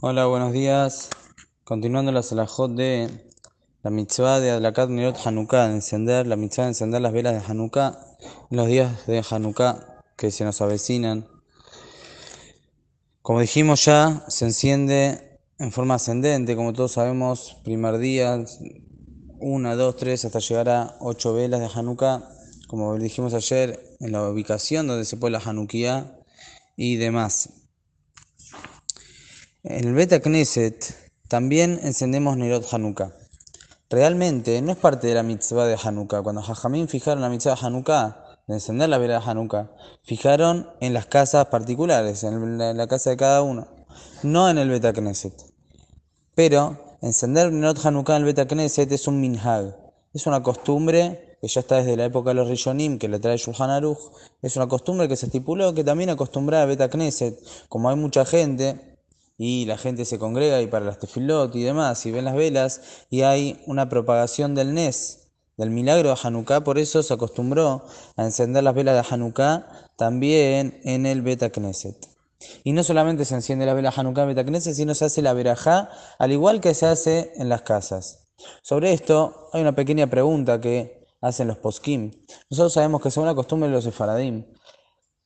Hola, buenos días. Continuando la salajot de la mitzvah de Adlakat Nirot Hanukkah, de encender, la mitzvah de encender las velas de Hanukkah los días de Hanukkah que se nos avecinan. Como dijimos ya, se enciende en forma ascendente, como todos sabemos, primer día, una, dos, tres, hasta llegar a ocho velas de Hanukkah, como dijimos ayer, en la ubicación donde se pone la Hanukkah y demás. En el Beta Knesset también encendemos Nerot Hanukkah. Realmente no es parte de la mitzvah de Hanukkah. Cuando Jajamín fijaron la mitzvah de Hanukkah, de encender la vela de Hanukkah, fijaron en las casas particulares, en la, casa de cada uno, no en el Beta Knesset. Pero encender Nerot Hanukkah en el Beta Knesset es un minhag, es una costumbre que ya está desde la época de los Rishonim, que le trae Shulchan Aruch, es una costumbre que se estipuló que también acostumbra a Beta Knesset, como hay mucha gente y la gente se congrega y para las tefilot y demás, y ven las velas, y hay una propagación del Nes, del milagro de Hanukkah, por eso se acostumbró a encender las velas de Hanukkah también en el Beta Knesset. Y no solamente se enciende la vela Hanukkah en Beta Knesset, sino se hace la verajá, al igual que se hace en las casas. Sobre esto hay una pequeña pregunta que hacen los poskim. Nosotros sabemos que según la costumbre de los sefaradim,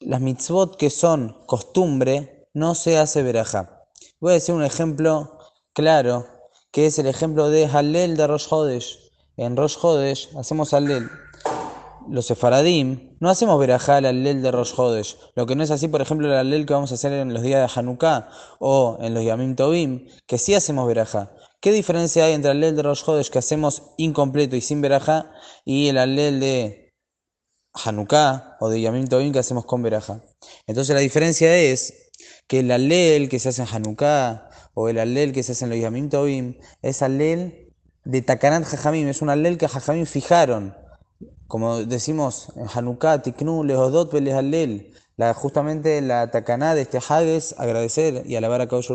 las mitzvot que son costumbre, no se hace verajá. Voy a decir un ejemplo claro, que es el ejemplo de Hallel de Rosh. En Rosh Hodesh hacemos Hallel. Los sefaradim no hacemos verajá al Hallel de Rosh. Lo que no es así, por ejemplo, el Hallel que vamos a hacer en los días de Hanukkah o en los Yamim Tovim, que sí hacemos verajá. ¿Qué diferencia hay entre el Hallel de Rosh que hacemos incompleto y sin verajá y el Hallel de Hanukkah o de Yamim Tovim que hacemos con verajá? Entonces la diferencia es que el alel que se hace en Hanukkah o el alel que se hace en los Yamim Tovim es alel de Takanat Jajamim, es un alel que Jajamim fijaron. Como decimos en Hanukkah, Tiknu, Lehodot, Veles alel. La, justamente la Takaná de este Hag es agradecer y alabar a Kadosh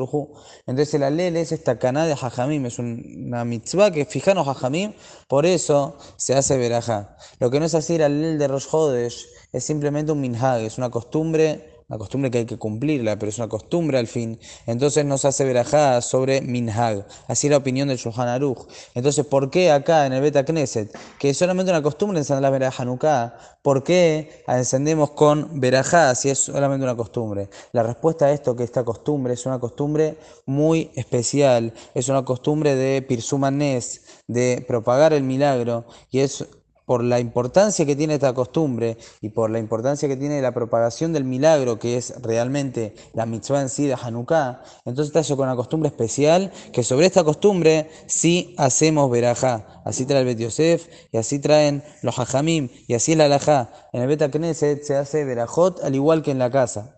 Entonces el alel es esta Takaná de Jajamim, es una mitzvah que fijaron Jajamim, por eso se hace verajá. Lo que no es así el alel de Rosh Hodesh es simplemente un minhag, es una costumbre una costumbre que hay que cumplirla, pero es una costumbre al fin. Entonces nos hace verajá sobre Minhag. Así es la opinión del Shulchan Aruch. Entonces, ¿por qué acá en el Beta Knesset, que es solamente una costumbre encender la verajá Hanukkah, ¿por qué encendemos con verajá si es solamente una costumbre? La respuesta a esto, que esta costumbre es una costumbre muy especial, es una costumbre de Pirsumanes, de propagar el milagro, y es por la importancia que tiene esta costumbre y por la importancia que tiene la propagación del milagro, que es realmente la mitzvah en sí de Hanukkah, entonces está con una costumbre especial, que sobre esta costumbre sí hacemos verajá. Así trae el Bet Yosef, y así traen los hajamim, y así es la alajá. En el Bet Knesset se hace verajot al igual que en la casa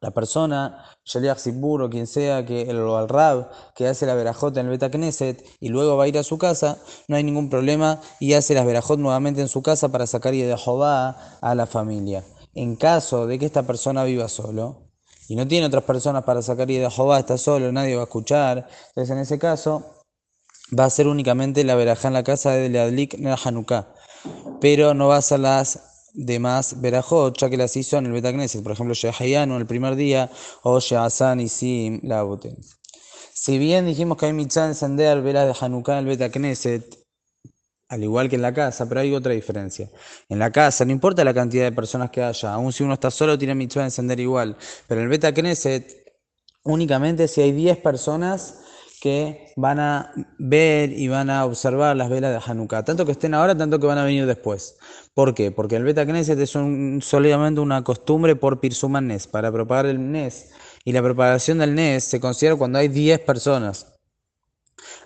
la persona, Shaliach Sibur o quien sea, que el, o al Rab, que hace la verajot en el Beta Knesset y luego va a ir a su casa, no hay ningún problema y hace las verajot nuevamente en su casa para sacar y de Jehová a la familia. En caso de que esta persona viva solo y no tiene otras personas para sacar y de Jehová, está solo, nadie va a escuchar, entonces en ese caso va a ser únicamente la verajá en la casa de Leadlik Hanukkah, pero no va a ser las de más verajot, ya que las hizo en el Betagneset, por ejemplo, en el primer día, o Shehasan y Sim Laboten. Si bien dijimos que hay mitzvah encender velas de Hanukkah en el Betagneset, al igual que en la casa, pero hay otra diferencia. En la casa, no importa la cantidad de personas que haya, aun si uno está solo, tiene mitzvah encender igual, pero en el Betagneset, únicamente si hay 10 personas que van a ver y van a observar las velas de Hanukkah, tanto que estén ahora, tanto que van a venir después. ¿Por qué? Porque el Beta Knesset es un, una costumbre por Pirsuman Nes, para propagar el Nes. Y la propagación del Nes se considera cuando hay 10 personas.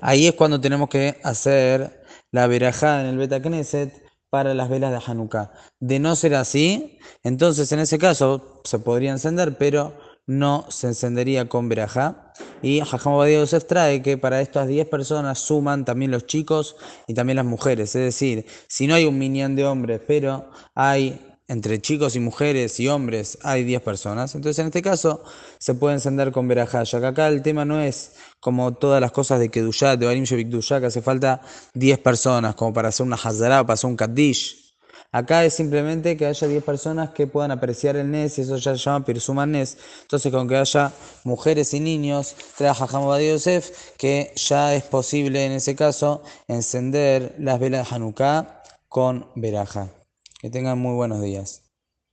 Ahí es cuando tenemos que hacer la verajá en el Beta Knesset para las velas de Hanukkah. De no ser así, entonces en ese caso se podría encender, pero no se encendería con verajá. Y Jajam Obadiah Yosef trae que para estas 10 personas suman también los chicos y también las mujeres. Es decir, si no hay un minián de hombres, pero hay entre chicos y mujeres y hombres hay 10 personas, entonces en este caso se puede encender con verajá, ya que acá el tema no es como todas las cosas de Kedushat, de Barim Shevik que hace falta 10 personas como para hacer una Hazara o para hacer un Kaddish. Acá es simplemente que haya 10 personas que puedan apreciar el Nes, y eso ya se llama Pirsuma Nes. Entonces, con que haya mujeres y niños, trae Jajam Yosef, que ya es posible en ese caso encender las velas de Hanukkah con veraja. Que tengan muy buenos días.